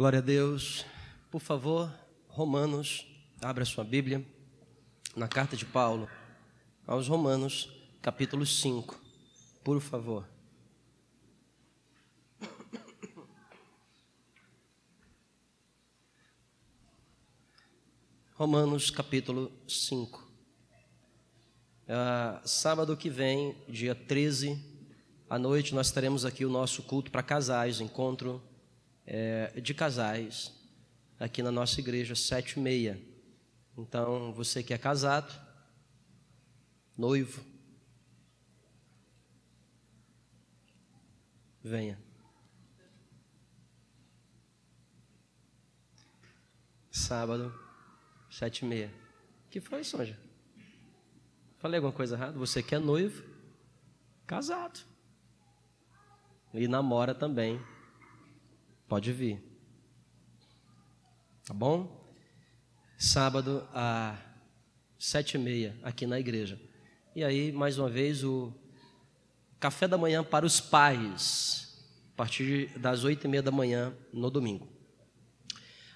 Glória a Deus. Por favor, Romanos, abra sua Bíblia na carta de Paulo aos Romanos, capítulo 5. Por favor. Romanos, capítulo 5. Ah, sábado que vem, dia 13, à noite, nós teremos aqui o nosso culto para casais, encontro é, de casais, aqui na nossa igreja, sete e meia. Então, você que é casado, noivo, venha. Sábado, sete e meia. que foi, Sonja? Falei alguma coisa errada? Você que é noivo, casado. E namora também. Pode vir. Tá bom? Sábado, às sete e meia, aqui na igreja. E aí, mais uma vez, o café da manhã para os pais, a partir das oito e meia da manhã, no domingo.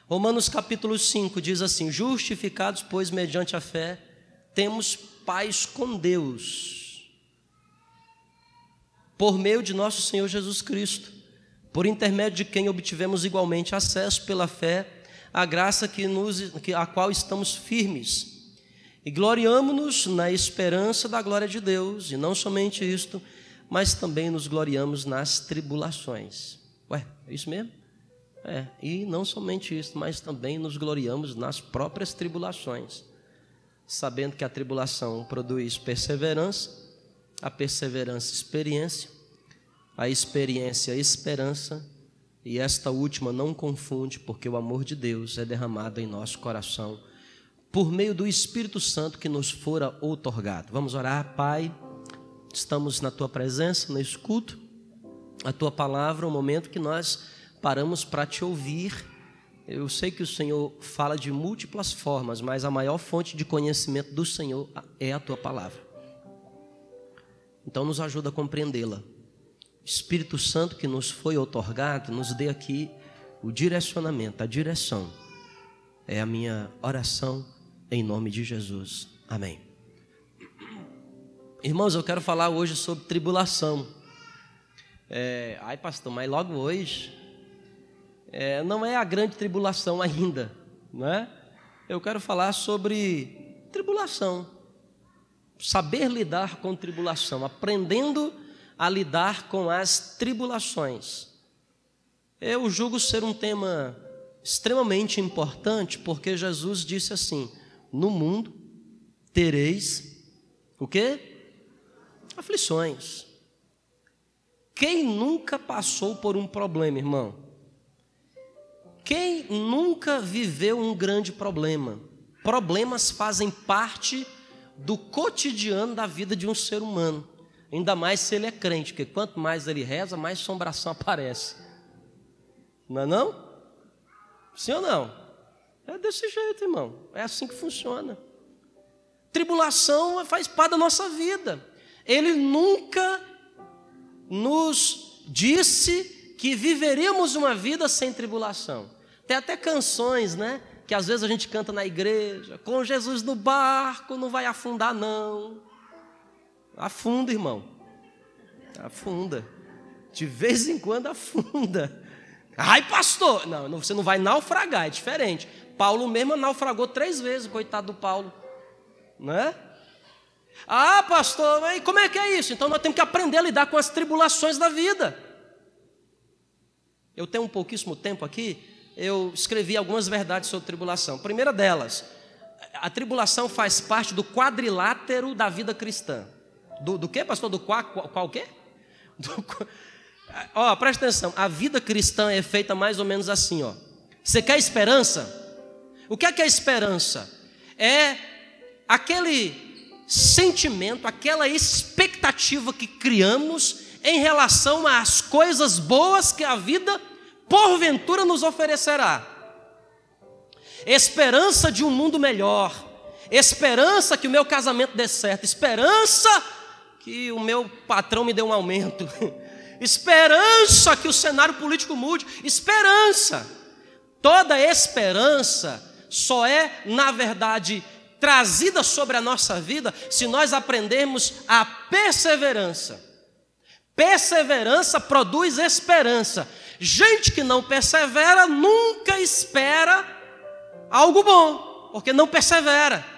Romanos capítulo 5 diz assim: Justificados, pois, mediante a fé, temos paz com Deus, por meio de nosso Senhor Jesus Cristo, por intermédio de quem obtivemos igualmente acesso pela fé à graça que nos, que, a qual estamos firmes. E gloriamo-nos na esperança da glória de Deus, e não somente isto, mas também nos gloriamos nas tribulações. Ué, é isso mesmo? É, e não somente isso, mas também nos gloriamos nas próprias tribulações, sabendo que a tribulação produz perseverança, a perseverança, experiência, a experiência, esperança, e esta última não confunde, porque o amor de Deus é derramado em nosso coração por meio do Espírito Santo que nos fora outorgado. Vamos orar, Pai. Estamos na tua presença, no escuto a tua palavra, o momento que nós paramos para te ouvir. Eu sei que o Senhor fala de múltiplas formas, mas a maior fonte de conhecimento do Senhor é a tua palavra. Então nos ajuda a compreendê-la. Espírito Santo que nos foi otorgado, nos dê aqui o direcionamento, a direção. É a minha oração em nome de Jesus. Amém. Irmãos, eu quero falar hoje sobre tribulação. É, ai, pastor, mas logo hoje é, não é a grande tribulação ainda, não é? Eu quero falar sobre tribulação, saber lidar com tribulação, aprendendo a lidar com as tribulações. Eu julgo ser um tema extremamente importante, porque Jesus disse assim: no mundo tereis o quê? Aflições. Quem nunca passou por um problema, irmão? Quem nunca viveu um grande problema? Problemas fazem parte do cotidiano da vida de um ser humano. Ainda mais se ele é crente, porque quanto mais ele reza, mais assombração aparece. Não é não? Sim ou não? É desse jeito, irmão. É assim que funciona. Tribulação faz parte da nossa vida. Ele nunca nos disse que viveríamos uma vida sem tribulação. Tem até canções, né? Que às vezes a gente canta na igreja. Com Jesus no barco, não vai afundar, não. Afunda, irmão. Afunda. De vez em quando afunda. Ai, pastor! Não, você não vai naufragar, é diferente. Paulo mesmo naufragou três vezes, coitado do Paulo. Né? Ah, pastor, mas como é que é isso? Então nós temos que aprender a lidar com as tribulações da vida. Eu tenho um pouquíssimo tempo aqui, eu escrevi algumas verdades sobre tribulação. primeira delas, a tribulação faz parte do quadrilátero da vida cristã. Do, do que, pastor? Do qual, qual, quê? Do, ó, presta atenção, a vida cristã é feita mais ou menos assim, ó. Você quer esperança? O que é que é esperança? É aquele sentimento, aquela expectativa que criamos em relação às coisas boas que a vida porventura nos oferecerá. Esperança de um mundo melhor, esperança que o meu casamento dê certo, esperança que o meu patrão me dê um aumento, esperança que o cenário político mude, esperança. Toda esperança só é, na verdade, trazida sobre a nossa vida se nós aprendermos a perseverança. Perseverança produz esperança. Gente que não persevera nunca espera algo bom, porque não persevera.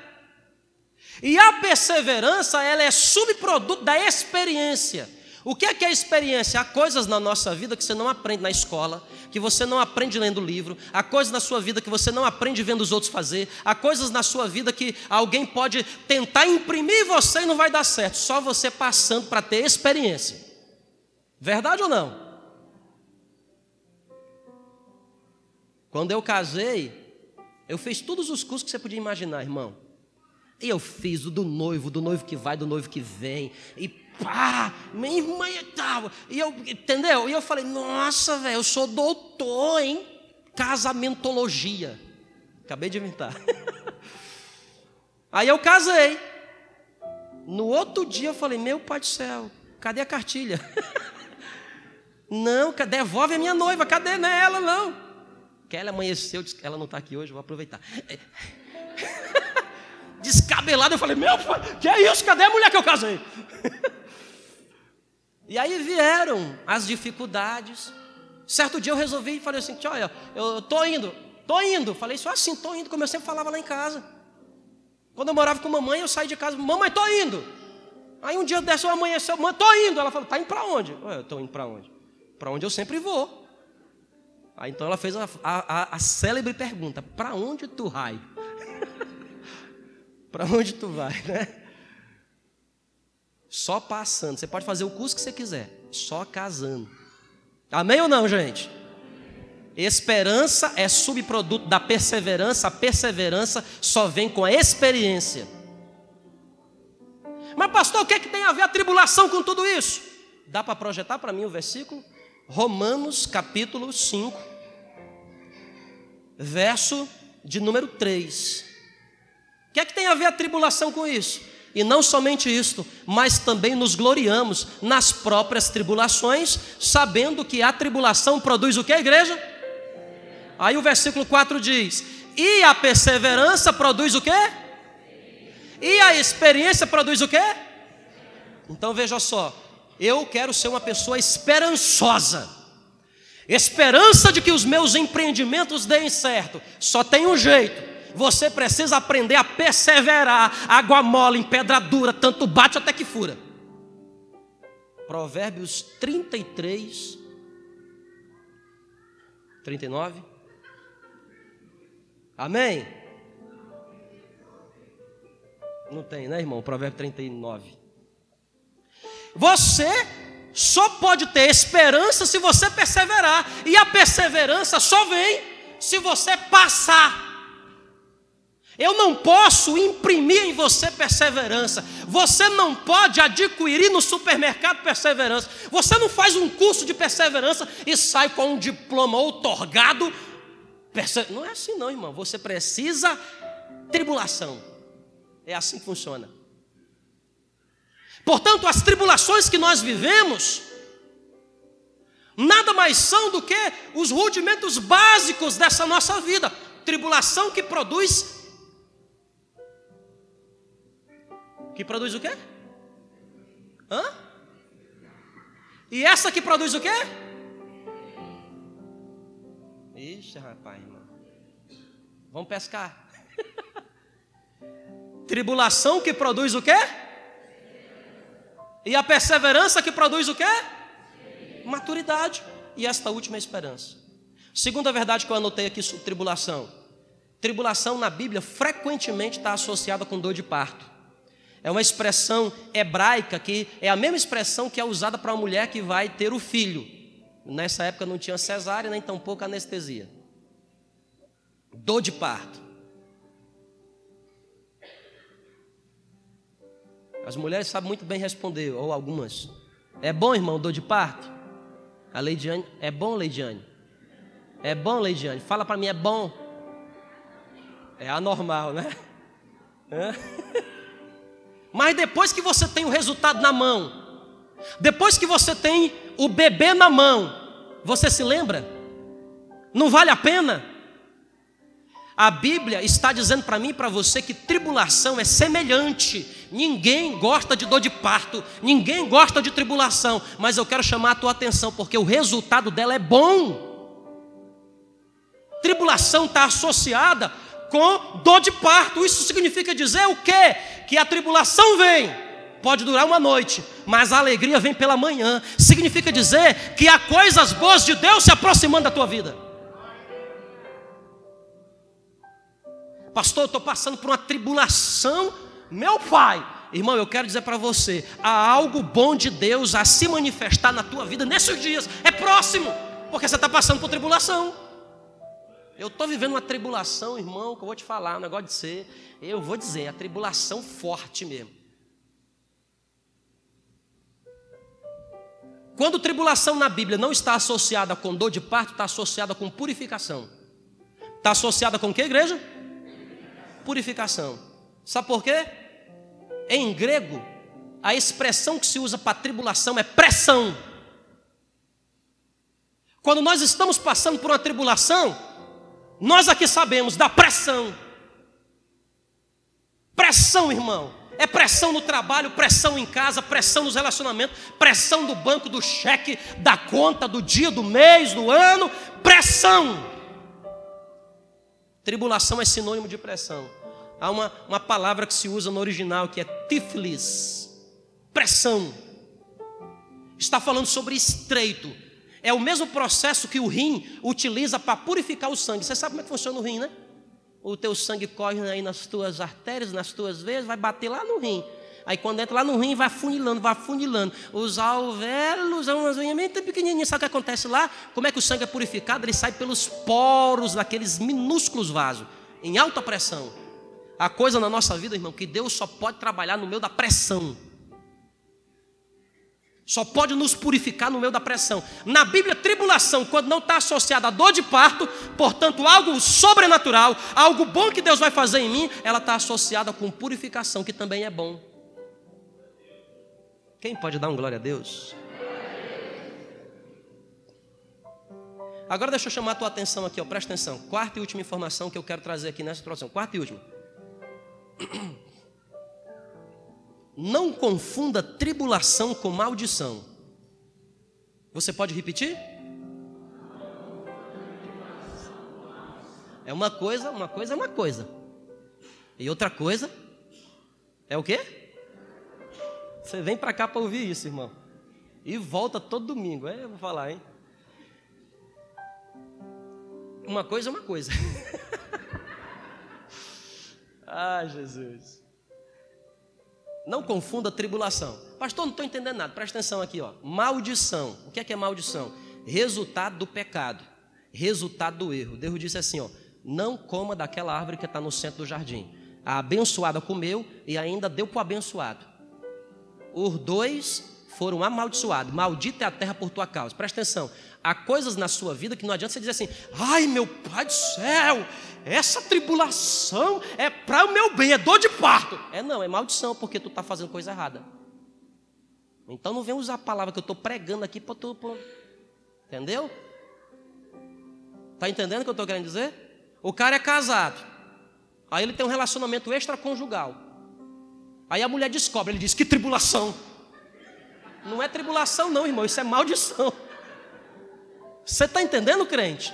E a perseverança, ela é subproduto da experiência. O que é que é experiência? Há coisas na nossa vida que você não aprende na escola, que você não aprende lendo livro, há coisas na sua vida que você não aprende vendo os outros fazer, há coisas na sua vida que alguém pode tentar imprimir em você e não vai dar certo, só você passando para ter experiência. Verdade ou não? Quando eu casei, eu fiz todos os cursos que você podia imaginar, irmão. E eu fiz o do noivo, do noivo que vai, do noivo que vem, e pá, minha irmã e tal. E eu, entendeu? E eu falei, nossa, velho, eu sou doutor em casamentologia. Acabei de inventar. Aí eu casei. No outro dia eu falei, meu pai do céu, cadê a cartilha? não, devolve a minha noiva, cadê? Não é ela, não. Que ela amanheceu, ela não está aqui hoje, vou aproveitar. Descabelado, eu falei, meu pai, que é isso? Cadê a mulher que eu casei? E aí vieram as dificuldades. Certo dia eu resolvi e falei assim: olha, eu tô indo, tô indo. Falei só assim, tô indo, como eu sempre falava lá em casa. Quando eu morava com a mamãe, eu saí de casa, mamãe, tô indo. Aí um dia dessa amanheceu, mãe, tô indo. Ela falou, tá indo para onde? Eu tô indo para onde? Para onde eu sempre vou. Aí então ela fez a, a, a célebre pergunta: para onde tu vai? para onde tu vai, né? Só passando. Você pode fazer o curso que você quiser, só casando. Amém ou não, gente? Esperança é subproduto da perseverança, a perseverança só vem com a experiência. Mas, pastor, o que, é que tem a ver a tribulação com tudo isso? Dá para projetar para mim o versículo? Romanos capítulo 5, verso de número 3. Que é que tem a ver a tribulação com isso? E não somente isto, mas também nos gloriamos nas próprias tribulações, sabendo que a tribulação produz o que, igreja? Aí o versículo 4 diz: E a perseverança produz o que? E a experiência produz o que? Então veja só, eu quero ser uma pessoa esperançosa. Esperança de que os meus empreendimentos deem certo. Só tem um jeito você precisa aprender a perseverar. Água mole em pedra dura, tanto bate até que fura. Provérbios 33, 39. Amém? Não tem, né, irmão? Provérbio 39. Você só pode ter esperança se você perseverar. E a perseverança só vem se você passar eu não posso imprimir em você perseverança. Você não pode adquirir no supermercado perseverança. Você não faz um curso de perseverança e sai com um diploma outorgado. Não é assim, não, irmão. Você precisa tribulação. É assim que funciona. Portanto, as tribulações que nós vivemos nada mais são do que os rudimentos básicos dessa nossa vida. Tribulação que produz Que produz o quê? Hã? E essa que produz o quê? Ixi, rapaz, irmão. Vamos pescar. Tribulação que produz o quê? E a perseverança que produz o quê? Maturidade. E esta última esperança. Segunda verdade que eu anotei aqui sobre tribulação. Tribulação na Bíblia frequentemente está associada com dor de parto. É uma expressão hebraica que é a mesma expressão que é usada para uma mulher que vai ter o filho. Nessa época não tinha cesárea nem tampouco anestesia. Dor de parto. As mulheres sabem muito bem responder, ou algumas. É bom, irmão, dor de parto? A Leidiane, é bom, Leidiane? É bom, Leidiane? Fala para mim, é bom? É anormal, né? É? Mas depois que você tem o resultado na mão, depois que você tem o bebê na mão, você se lembra? Não vale a pena? A Bíblia está dizendo para mim e para você que tribulação é semelhante. Ninguém gosta de dor de parto, ninguém gosta de tribulação, mas eu quero chamar a tua atenção porque o resultado dela é bom. Tribulação está associada com dor de parto. Isso significa dizer o quê? Que a tribulação vem, pode durar uma noite, mas a alegria vem pela manhã. Significa dizer que há coisas boas de Deus se aproximando da tua vida. Pastor, eu estou passando por uma tribulação, meu pai. Irmão, eu quero dizer para você: há algo bom de Deus a se manifestar na tua vida nesses dias. É próximo, porque você está passando por tribulação. Eu estou vivendo uma tribulação, irmão, que eu vou te falar, um negócio de ser. Eu vou dizer, a tribulação forte mesmo. Quando tribulação na Bíblia não está associada com dor de parto, está associada com purificação. Está associada com o que, igreja? purificação. Sabe por quê? Em grego, a expressão que se usa para tribulação é pressão. Quando nós estamos passando por uma tribulação, nós aqui sabemos da pressão. Pressão, irmão. É pressão no trabalho, pressão em casa, pressão nos relacionamentos, pressão do banco, do cheque, da conta, do dia, do mês, do ano. Pressão. Tribulação é sinônimo de pressão. Há uma, uma palavra que se usa no original que é tiflis, pressão. Está falando sobre estreito. É o mesmo processo que o rim utiliza para purificar o sangue. Você sabe como é que funciona o rim, né? O teu sangue corre aí nas tuas artérias, nas tuas veias, vai bater lá no rim. Aí quando entra lá no rim, vai funilando, vai funilando. Os alvéolos, umas unhas bem pequenininhas. Sabe o que acontece lá? Como é que o sangue é purificado? Ele sai pelos poros daqueles minúsculos vasos, em alta pressão. A coisa na nossa vida, irmão, que Deus só pode trabalhar no meio da pressão. Só pode nos purificar no meio da pressão. Na Bíblia, tribulação, quando não está associada a dor de parto, portanto, algo sobrenatural, algo bom que Deus vai fazer em mim, ela está associada com purificação, que também é bom. Quem pode dar um glória a Deus? Agora deixa eu chamar a tua atenção aqui, ó, presta atenção. Quarta e última informação que eu quero trazer aqui nessa introdução. Quarta e última. Não confunda tribulação com maldição. Você pode repetir? É uma coisa, uma coisa é uma coisa. E outra coisa é o quê? Você vem para cá para ouvir isso, irmão. E volta todo domingo. É, eu vou falar, hein? Uma coisa é uma coisa. ah, Jesus. Não confunda tribulação. Pastor, não estou entendendo nada. Presta atenção aqui, ó. Maldição. O que é que é maldição? Resultado do pecado. Resultado do erro. Deus disse assim, ó. Não coma daquela árvore que está no centro do jardim. A abençoada comeu e ainda deu para o abençoado os dois foram amaldiçoados. Maldita é a terra por tua causa. Presta atenção. Há coisas na sua vida que não adianta você dizer assim: ai meu pai do céu, essa tribulação é para o meu bem, é dor de parto. É não, é maldição, porque tu está fazendo coisa errada. Então não vem usar a palavra que eu estou pregando aqui para tu. Pra... Entendeu? Está entendendo o que eu estou querendo dizer? O cara é casado. Aí ele tem um relacionamento extraconjugal. Aí a mulher descobre, ele diz: Que tribulação. Não é tribulação, não, irmão, isso é maldição. Você está entendendo, crente?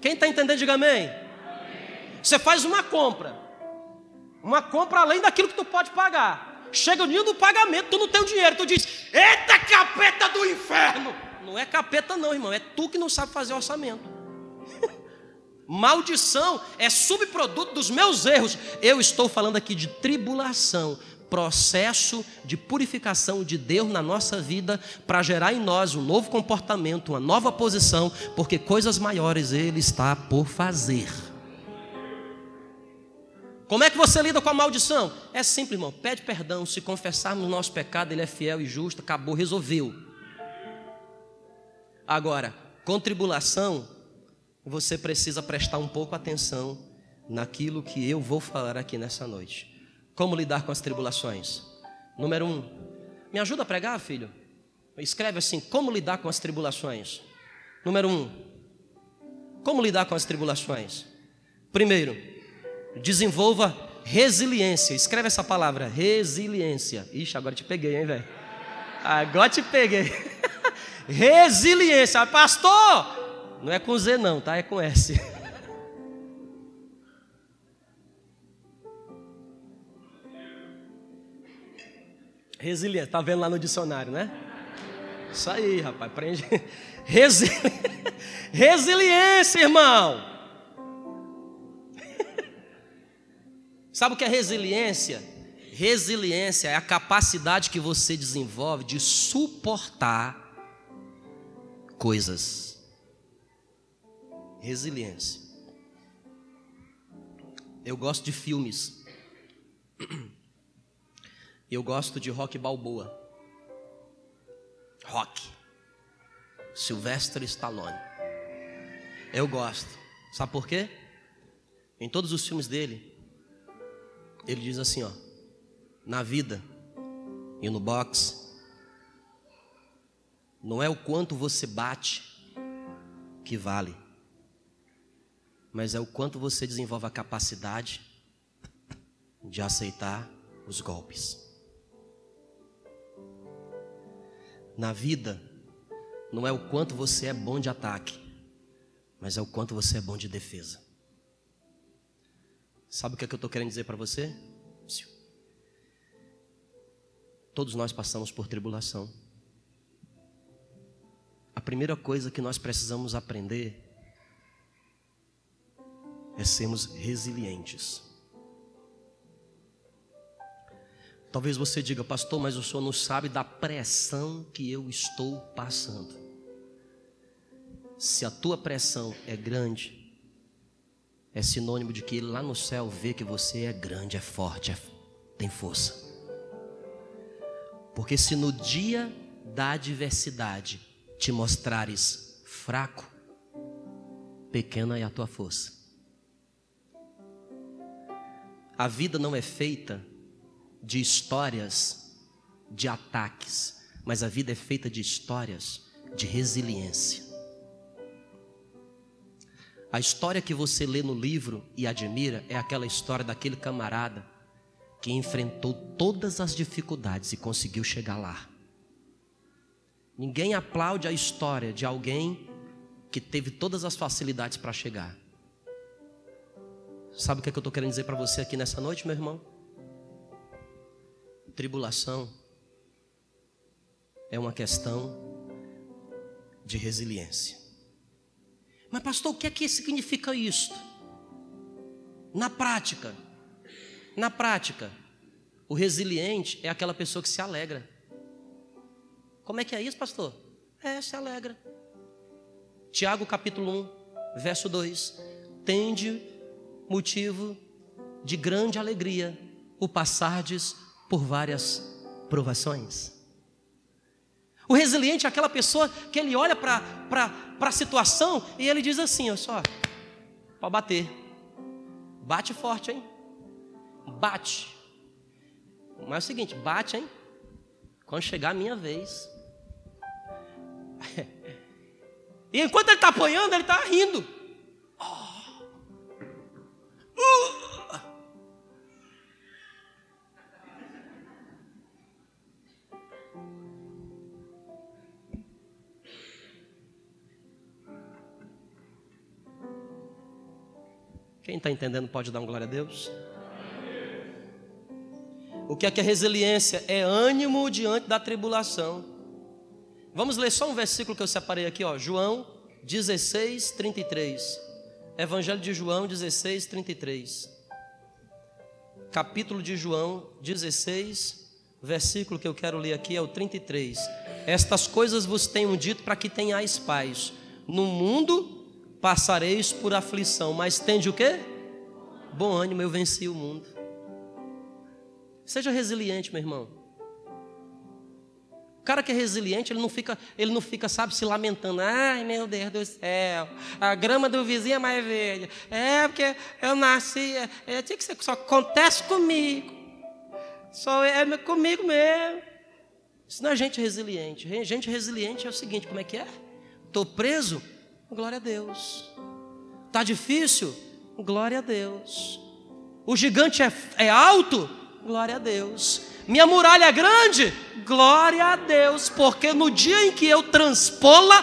Quem está entendendo, diga amém. Você faz uma compra, uma compra além daquilo que tu pode pagar. Chega o dia do pagamento, tu não tem o dinheiro, tu diz: Eita capeta do inferno! Não é capeta, não, irmão, é tu que não sabe fazer orçamento. Maldição é subproduto dos meus erros. Eu estou falando aqui de tribulação processo de purificação de Deus na nossa vida para gerar em nós um novo comportamento, uma nova posição, porque coisas maiores Ele está por fazer. Como é que você lida com a maldição? É simples, irmão. Pede perdão. Se confessarmos o nosso pecado, Ele é fiel e justo. Acabou, resolveu. Agora, com tribulação, você precisa prestar um pouco atenção naquilo que eu vou falar aqui nessa noite. Como lidar com as tribulações? Número um, me ajuda a pregar, filho? Escreve assim: como lidar com as tribulações? Número um, como lidar com as tribulações? Primeiro, desenvolva resiliência. Escreve essa palavra, resiliência. Ixi, agora te peguei, hein, velho? Agora te peguei. resiliência. Pastor, não é com Z não, tá? É com S. Resiliência, tá vendo lá no dicionário, né? Isso aí, rapaz, prende. Resi... Resiliência, irmão. Sabe o que é resiliência? Resiliência é a capacidade que você desenvolve de suportar coisas. Resiliência. Eu gosto de filmes. Eu gosto de rock balboa. Rock. Sylvester Stallone. Eu gosto. Sabe por quê? Em todos os filmes dele, ele diz assim, ó: Na vida e no boxe, não é o quanto você bate que vale, mas é o quanto você desenvolve a capacidade de aceitar os golpes. Na vida, não é o quanto você é bom de ataque, mas é o quanto você é bom de defesa. Sabe o que, é que eu estou querendo dizer para você? Todos nós passamos por tribulação. A primeira coisa que nós precisamos aprender é sermos resilientes. Talvez você diga, pastor, mas o senhor não sabe da pressão que eu estou passando. Se a tua pressão é grande, é sinônimo de que ele lá no céu vê que você é grande, é forte, é, tem força. Porque se no dia da adversidade te mostrares fraco, pequena é a tua força. A vida não é feita de histórias de ataques, mas a vida é feita de histórias de resiliência. A história que você lê no livro e admira é aquela história daquele camarada que enfrentou todas as dificuldades e conseguiu chegar lá. Ninguém aplaude a história de alguém que teve todas as facilidades para chegar. Sabe o que, é que eu estou querendo dizer para você aqui nessa noite, meu irmão? Tribulação é uma questão de resiliência. Mas, pastor, o que é que significa isso? Na prática, na prática, o resiliente é aquela pessoa que se alegra. Como é que é isso, pastor? É, se alegra. Tiago capítulo 1, verso 2: Tende motivo de grande alegria o passardes por várias provações. O resiliente é aquela pessoa que ele olha para a situação e ele diz assim: ó, só, pode bater. Bate forte, hein? Bate. Mas é o seguinte: bate, hein? Quando chegar a minha vez. e enquanto ele está apanhando, ele está rindo. Quem está entendendo pode dar um glória a Deus? O que é que é resiliência? É ânimo diante da tribulação. Vamos ler só um versículo que eu separei aqui, ó. João 16, 33. Evangelho de João 16, 33. Capítulo de João 16, versículo que eu quero ler aqui é o 33. Estas coisas vos tenho dito para que tenhais paz. No mundo passareis por aflição, mas tende o quê? Bom ânimo, eu venci o mundo. Seja resiliente, meu irmão. O cara que é resiliente, ele não fica, ele não fica, sabe, se lamentando. Ai, meu Deus do céu, a grama do vizinho é mais verde. É porque eu nasci, é, é, tinha que ser, só acontece comigo. Só é comigo mesmo. Isso não é gente resiliente. Gente resiliente é o seguinte, como é que é? Estou preso, Glória a Deus. Tá difícil? Glória a Deus. O gigante é, é alto? Glória a Deus. Minha muralha é grande? Glória a Deus, porque no dia em que eu transpola,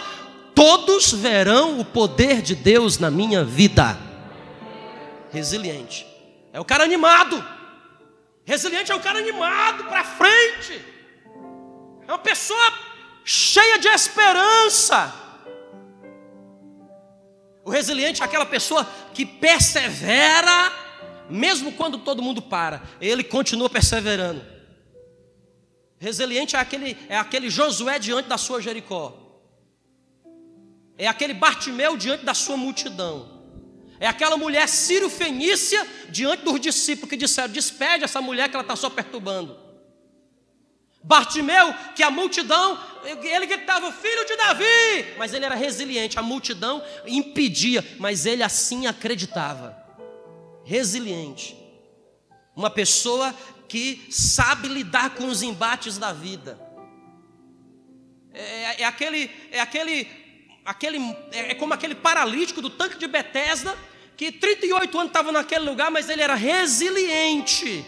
todos verão o poder de Deus na minha vida. Resiliente. É o cara animado. Resiliente é o cara animado para frente. É uma pessoa cheia de esperança. O resiliente é aquela pessoa que persevera, mesmo quando todo mundo para, ele continua perseverando. Resiliente é aquele, é aquele Josué diante da sua Jericó, é aquele Bartimeu diante da sua multidão. É aquela mulher sírio-fenícia diante dos discípulos que disseram: despede essa mulher que ela está só perturbando. Bartimeu, que a multidão, ele gritava, filho de Davi, mas ele era resiliente, a multidão impedia, mas ele assim acreditava. Resiliente. Uma pessoa que sabe lidar com os embates da vida. É, é aquele, é aquele, aquele, é, é como aquele paralítico do tanque de Betesda que 38 anos estava naquele lugar, mas ele era resiliente.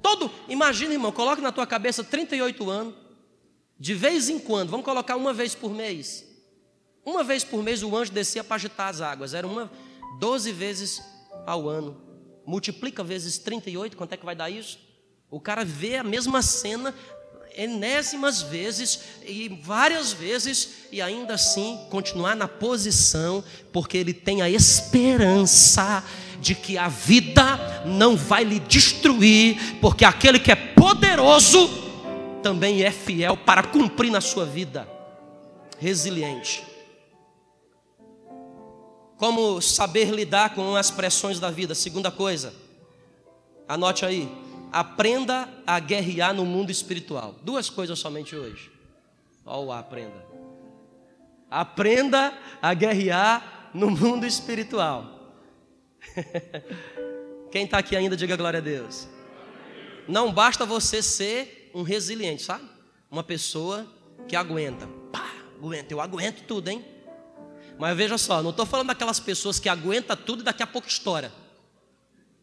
Todo, imagina, irmão, coloque na tua cabeça 38 anos, de vez em quando, vamos colocar uma vez por mês. Uma vez por mês o anjo descia para agitar as águas, era uma 12 vezes ao ano. Multiplica vezes 38, quanto é que vai dar isso? O cara vê a mesma cena enésimas vezes e várias vezes e ainda assim continuar na posição, porque ele tem a esperança de que a vida não vai lhe destruir, porque aquele que é poderoso também é fiel para cumprir na sua vida. Resiliente. Como saber lidar com as pressões da vida? Segunda coisa, anote aí aprenda a guerrear no mundo espiritual. Duas coisas somente hoje. Olha o aprenda. Aprenda a guerrear no mundo espiritual. Quem está aqui ainda, diga glória a Deus. Não basta você ser um resiliente, sabe? Uma pessoa que aguenta. Pá, aguenta, eu aguento tudo, hein? Mas veja só, não estou falando daquelas pessoas que aguenta tudo e daqui a pouco estoura.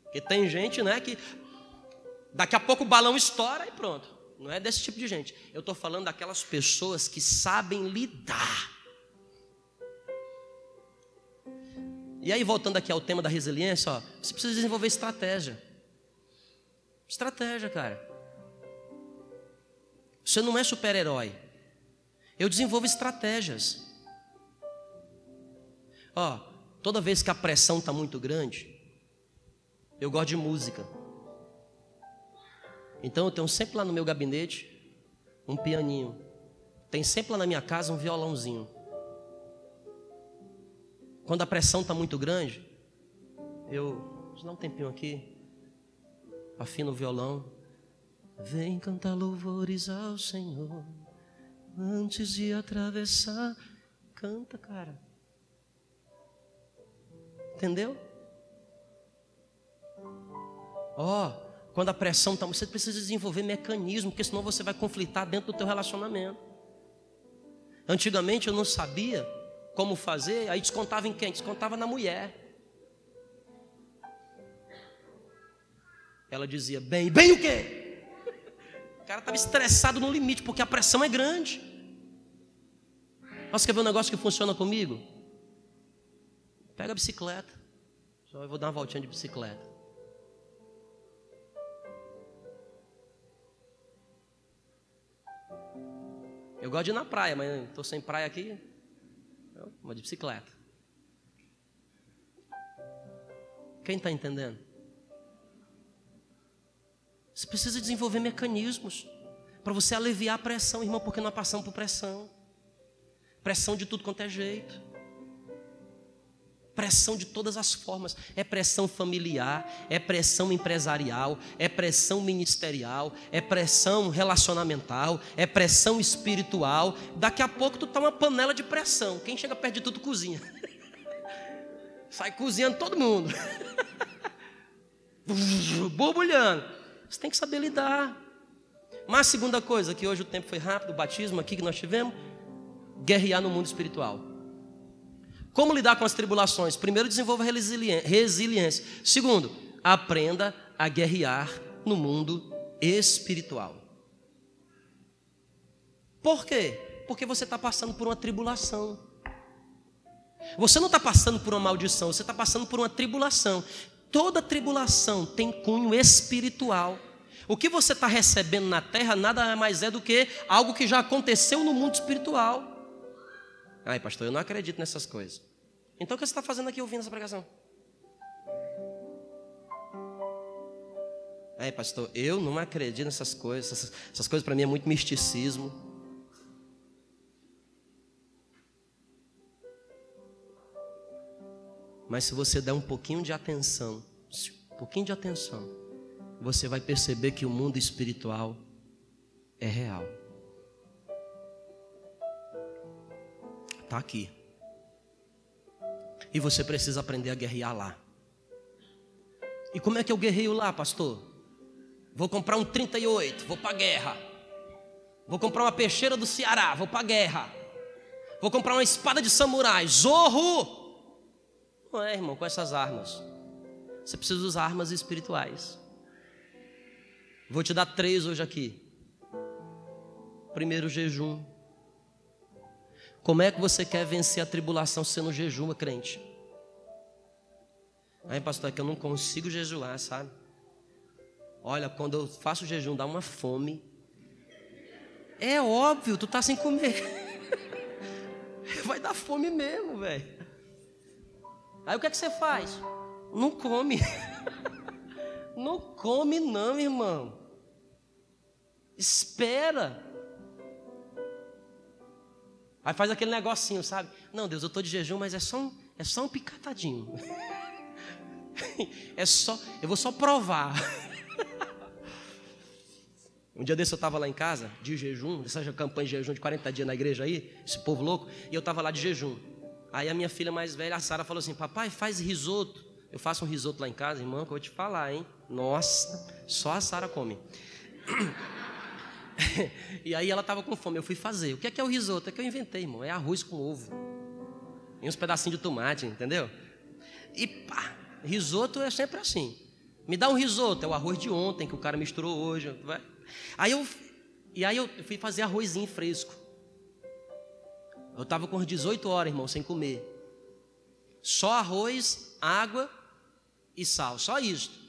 Porque tem gente, né, que Daqui a pouco o balão estoura e pronto. Não é desse tipo de gente. Eu estou falando daquelas pessoas que sabem lidar. E aí, voltando aqui ao tema da resiliência, ó, você precisa desenvolver estratégia. Estratégia, cara. Você não é super-herói. Eu desenvolvo estratégias. Ó, toda vez que a pressão está muito grande, eu gosto de música. Então eu tenho sempre lá no meu gabinete um pianinho. Tem sempre lá na minha casa um violãozinho. Quando a pressão está muito grande, eu. Deixa eu dar um tempinho aqui. Afino o violão. Vem cantar louvores ao Senhor. Antes de atravessar. Canta, cara. Entendeu? Ó, oh, quando a pressão está, você precisa desenvolver mecanismo, porque senão você vai conflitar dentro do teu relacionamento. Antigamente eu não sabia como fazer, aí descontava em quem? Descontava na mulher. Ela dizia, bem, bem o quê? O cara estava estressado no limite, porque a pressão é grande. Você quer ver um negócio que funciona comigo? Pega a bicicleta. Só eu vou dar uma voltinha de bicicleta. Eu gosto de ir na praia, mas estou sem praia aqui. Vou de bicicleta. Quem está entendendo? Você precisa desenvolver mecanismos para você aliviar a pressão, irmão, porque nós passamos por pressão. Pressão de tudo quanto é jeito. Pressão de todas as formas. É pressão familiar, é pressão empresarial, é pressão ministerial, é pressão relacionamental, é pressão espiritual. Daqui a pouco tu tá uma panela de pressão. Quem chega perto de tudo cozinha. Sai cozinhando todo mundo. Borbulhando. Você tem que saber lidar. Mas segunda coisa, que hoje o tempo foi rápido, o batismo aqui que nós tivemos, guerrear no mundo espiritual. Como lidar com as tribulações? Primeiro, desenvolva resiliência. Segundo, aprenda a guerrear no mundo espiritual. Por quê? Porque você está passando por uma tribulação. Você não está passando por uma maldição, você está passando por uma tribulação. Toda tribulação tem cunho espiritual. O que você está recebendo na terra nada mais é do que algo que já aconteceu no mundo espiritual. Ai, pastor, eu não acredito nessas coisas. Então o que você está fazendo aqui ouvindo essa pregação? Ai, pastor, eu não acredito nessas coisas. Essas, essas coisas para mim é muito misticismo. Mas se você der um pouquinho de atenção, um pouquinho de atenção, você vai perceber que o mundo espiritual é real. Está aqui. E você precisa aprender a guerrear lá. E como é que eu guerreio lá, pastor? Vou comprar um 38, vou para guerra. Vou comprar uma peixeira do Ceará, vou para guerra. Vou comprar uma espada de samurai, zorro. Não é, irmão, com essas armas. Você precisa usar armas espirituais. Vou te dar três hoje aqui. Primeiro, jejum. Como é que você quer vencer a tribulação sendo jejuma, crente? Aí, pastor, é que eu não consigo jejuar, sabe? Olha, quando eu faço jejum, dá uma fome. É óbvio, tu tá sem comer. Vai dar fome mesmo, velho. Aí o que é que você faz? Não come. Não come, não, irmão. Espera. Aí faz aquele negocinho, sabe? Não, Deus, eu estou de jejum, mas é só um, é só um picatadinho. é só, eu vou só provar. Um dia desse eu estava lá em casa, de jejum, essa campanha de jejum de 40 dias na igreja aí, esse povo louco, e eu estava lá de jejum. Aí a minha filha mais velha, a Sara, falou assim: Papai, faz risoto. Eu faço um risoto lá em casa, irmão, que eu vou te falar, hein? Nossa, só a Sara come. e aí ela estava com fome, eu fui fazer. O que é que é o risoto? É que eu inventei, irmão. É arroz com ovo. E uns pedacinhos de tomate, entendeu? E pá, risoto é sempre assim. Me dá um risoto, é o arroz de ontem que o cara misturou hoje. Aí eu, e aí eu fui fazer arrozinho fresco. Eu estava com 18 horas, irmão, sem comer. Só arroz, água e sal, só isso.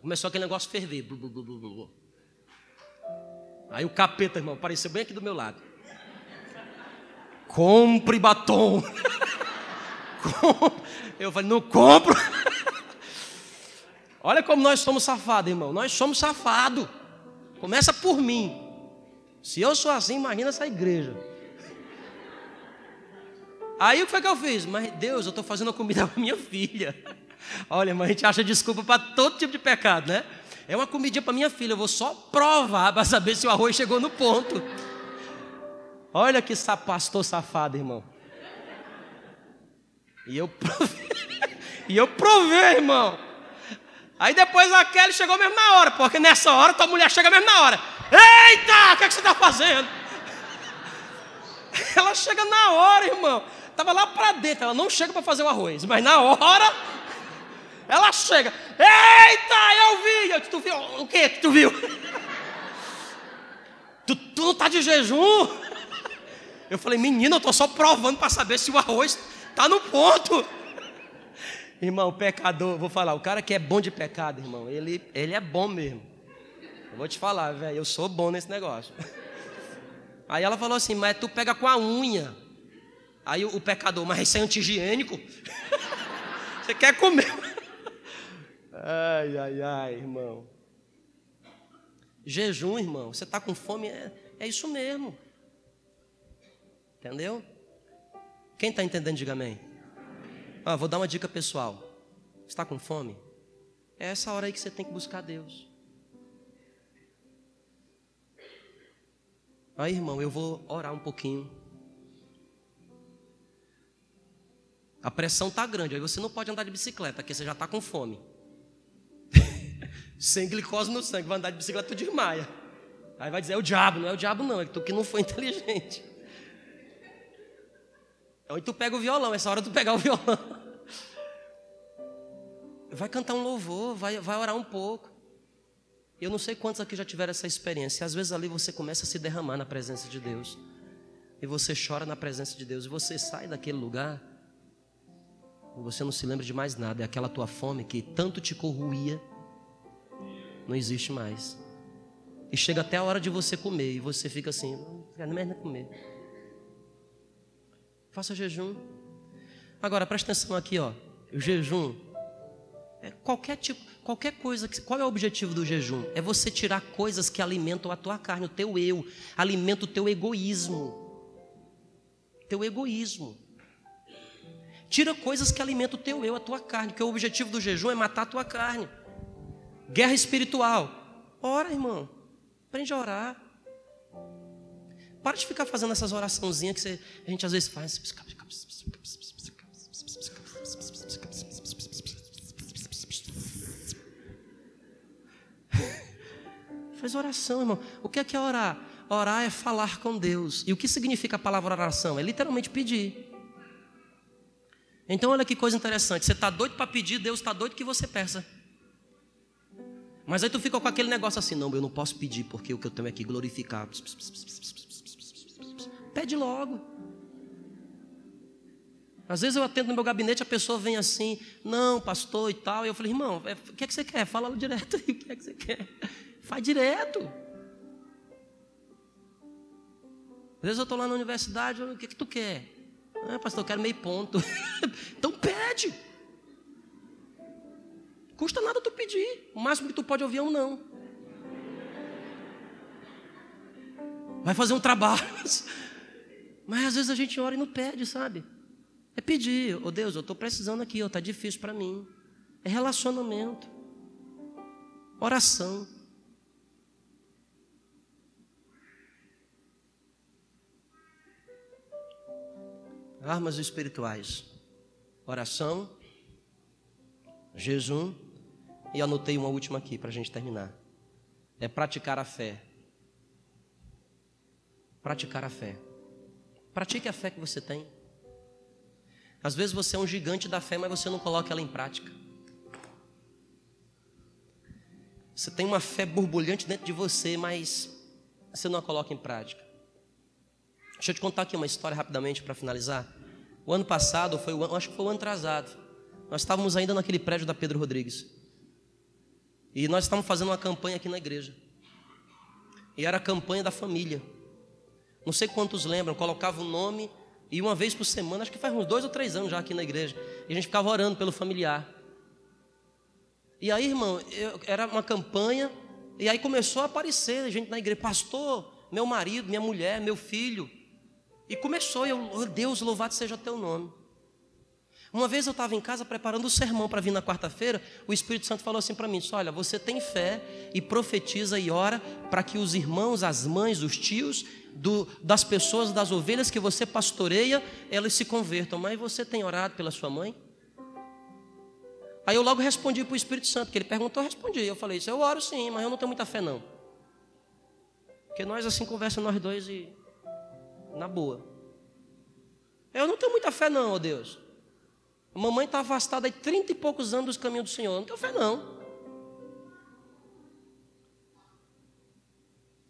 Começou aquele negócio a ferver. Blu, blu, blu, Aí o capeta, irmão, apareceu bem aqui do meu lado. Compre batom. Eu falei, não compro. Olha como nós somos safados, irmão. Nós somos safados. Começa por mim. Se eu sou assim, imagina essa igreja. Aí o que foi que eu fiz? Mas Deus, eu estou fazendo comida para minha filha. Olha, mas a gente acha desculpa para todo tipo de pecado, né? É uma comidinha para minha filha, eu vou só provar para saber se o arroz chegou no ponto. Olha que pastor safado, irmão. E eu provei, e eu provei, irmão. Aí depois a Kelly chegou mesmo na hora, porque nessa hora tua mulher chega mesmo na hora. Eita, o que, é que você está fazendo? Ela chega na hora, irmão. Estava lá para dentro, ela não chega para fazer o arroz, mas na hora ela chega, eita, eu vi. Eu, tu viu? O que tu viu? Tu, tu não está de jejum? Eu falei, menina, eu estou só provando para saber se o arroz está no ponto. Irmão, pecador, vou falar, o cara que é bom de pecado, irmão, ele, ele é bom mesmo. Eu vou te falar, velho, eu sou bom nesse negócio. Aí ela falou assim, mas tu pega com a unha. Aí o, pecador, mas isso é anti-higiênico? Você quer comer? Ai, ai, ai, irmão. Jejum, irmão. Você está com fome? É, é isso mesmo. Entendeu? Quem está entendendo, diga amém. Ah, vou dar uma dica pessoal. Está com fome? É essa hora aí que você tem que buscar Deus. Aí, irmão, eu vou orar um pouquinho. A pressão está grande, aí você não pode andar de bicicleta, porque você já está com fome. Sem glicose no sangue, vai andar de bicicleta, tu desmaia. Aí vai dizer, é o diabo, não é o diabo não, é tu que não foi inteligente. Aí tu pega o violão, essa hora tu pegar o violão. Vai cantar um louvor, vai, vai orar um pouco. Eu não sei quantos aqui já tiveram essa experiência. Às vezes ali você começa a se derramar na presença de Deus. E você chora na presença de Deus. E você sai daquele lugar. Você não se lembra de mais nada. É aquela tua fome que tanto te corruía. Não existe mais. E chega até a hora de você comer. E você fica assim: não quero nem comer. Faça jejum. Agora presta atenção aqui, ó. O jejum é qualquer tipo, qualquer coisa. Que, qual é o objetivo do jejum? É você tirar coisas que alimentam a tua carne, o teu eu, alimenta o teu egoísmo. Teu egoísmo. Tira coisas que alimentam o teu eu, a tua carne, que o objetivo do jejum é matar a tua carne. Guerra espiritual. Ora, irmão. Aprende a orar. Para de ficar fazendo essas oraçãozinhas que você, a gente às vezes faz. Faz oração, irmão. O que é que é orar? Orar é falar com Deus. E o que significa a palavra oração? É literalmente pedir. Então, olha que coisa interessante. Você está doido para pedir, Deus está doido que você peça. Mas aí tu fica com aquele negócio assim: não, eu não posso pedir, porque o que eu tenho é que glorificar. Pede logo. Às vezes eu atendo no meu gabinete, a pessoa vem assim, não, pastor e tal. E eu falei, irmão, é, o que é que você quer? Fala direto aí, o que é que você quer? Faz direto. Às vezes eu estou lá na universidade, o que, é que tu quer? Ah, pastor, eu quero meio ponto. então pede. Custa nada tu pedir. O máximo que tu pode ouvir é um não. Vai fazer um trabalho. Mas às vezes a gente ora e não pede, sabe? É pedir, ô oh, Deus, eu estou precisando aqui, está difícil para mim. É relacionamento, oração. Armas espirituais: oração, jejum, e anotei uma última aqui para a gente terminar. É praticar a fé. Praticar a fé. Pratique a fé que você tem. Às vezes você é um gigante da fé, mas você não coloca ela em prática. Você tem uma fé borbulhante dentro de você, mas você não a coloca em prática. Deixa eu te contar aqui uma história rapidamente para finalizar. O ano passado, foi o, acho que foi o ano atrasado. Nós estávamos ainda naquele prédio da Pedro Rodrigues. E nós estávamos fazendo uma campanha aqui na igreja. E era a campanha da família. Não sei quantos lembram, colocava o nome e uma vez por semana, acho que faz uns dois ou três anos já aqui na igreja, e a gente ficava orando pelo familiar. E aí, irmão, eu, era uma campanha, e aí começou a aparecer gente na igreja, pastor, meu marido, minha mulher, meu filho. E começou, eu, oh, Deus, louvado seja teu nome. Uma vez eu estava em casa preparando o sermão para vir na quarta-feira, o Espírito Santo falou assim para mim: disse, Olha, você tem fé e profetiza e ora para que os irmãos, as mães, os tios do, das pessoas, das ovelhas que você pastoreia, elas se convertam. Mas você tem orado pela sua mãe? Aí eu logo respondi para o Espírito Santo, que ele perguntou, eu respondi. Eu falei: Isso eu oro sim, mas eu não tenho muita fé não. Porque nós assim conversamos nós dois e na boa. Eu não tenho muita fé não, ó Deus. A mamãe está afastada há trinta e poucos anos dos caminhos do Senhor. Não tenho fé, não.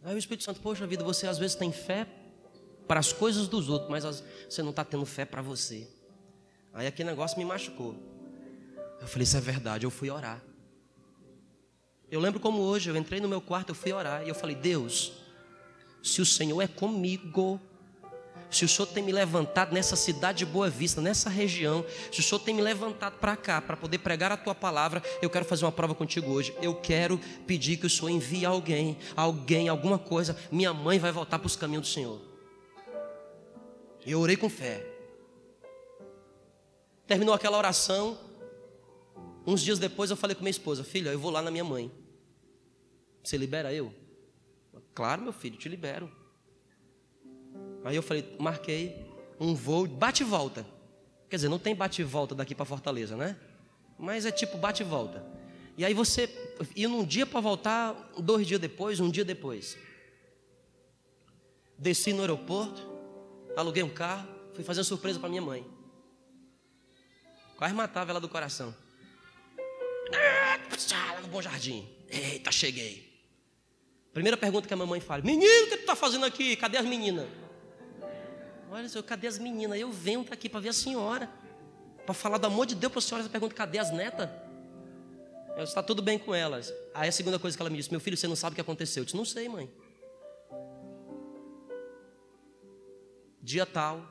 Aí o Espírito Santo, poxa vida, você às vezes tem fé para as coisas dos outros, mas você não está tendo fé para você. Aí aquele negócio me machucou. Eu falei, isso é verdade, eu fui orar. Eu lembro como hoje, eu entrei no meu quarto, eu fui orar e eu falei, Deus, se o Senhor é comigo, se o Senhor tem me levantado nessa cidade de Boa Vista, nessa região, se o Senhor tem me levantado para cá, para poder pregar a tua palavra, eu quero fazer uma prova contigo hoje. Eu quero pedir que o Senhor envie alguém, alguém, alguma coisa. Minha mãe vai voltar para os caminhos do Senhor. Eu orei com fé. Terminou aquela oração. Uns dias depois eu falei com minha esposa: Filha, eu vou lá na minha mãe. Você libera eu? Claro, meu filho, te libero. Aí eu falei, marquei um voo, bate e volta. Quer dizer, não tem bate e volta daqui para Fortaleza, né? Mas é tipo bate e volta. E aí você ia num dia para voltar, dois dias depois, um dia depois. Desci no aeroporto, aluguei um carro, Fui fazer uma surpresa para minha mãe. Quase matava ela do coração. Lá no Bom Jardim. Eita, cheguei. Primeira pergunta que a mamãe fala: Menino, o que tu está fazendo aqui? Cadê as meninas? Olha, senhor, cadê as meninas? Eu venho aqui para ver a senhora. Para falar do amor de Deus para a senhora. Você pergunta: cadê as netas? Está tudo bem com elas. Aí a segunda coisa que ela me disse: Meu filho, você não sabe o que aconteceu. Eu disse: Não sei, mãe. Dia tal,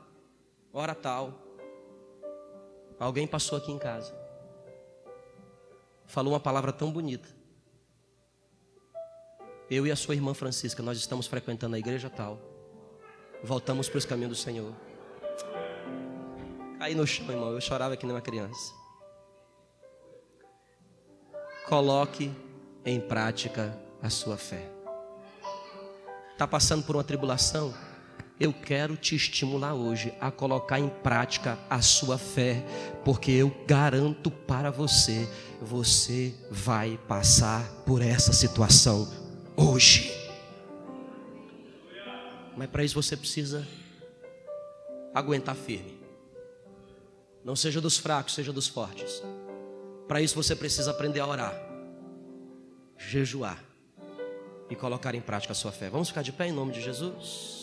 hora tal, alguém passou aqui em casa, falou uma palavra tão bonita. Eu e a sua irmã Francisca, nós estamos frequentando a igreja tal. Voltamos para os caminhos do Senhor. Caí no chão, irmão. Eu chorava que nem uma criança. Coloque em prática a sua fé. Está passando por uma tribulação? Eu quero te estimular hoje a colocar em prática a sua fé, porque eu garanto para você, você vai passar por essa situação hoje. Mas para isso você precisa aguentar firme. Não seja dos fracos, seja dos fortes. Para isso você precisa aprender a orar, jejuar e colocar em prática a sua fé. Vamos ficar de pé em nome de Jesus?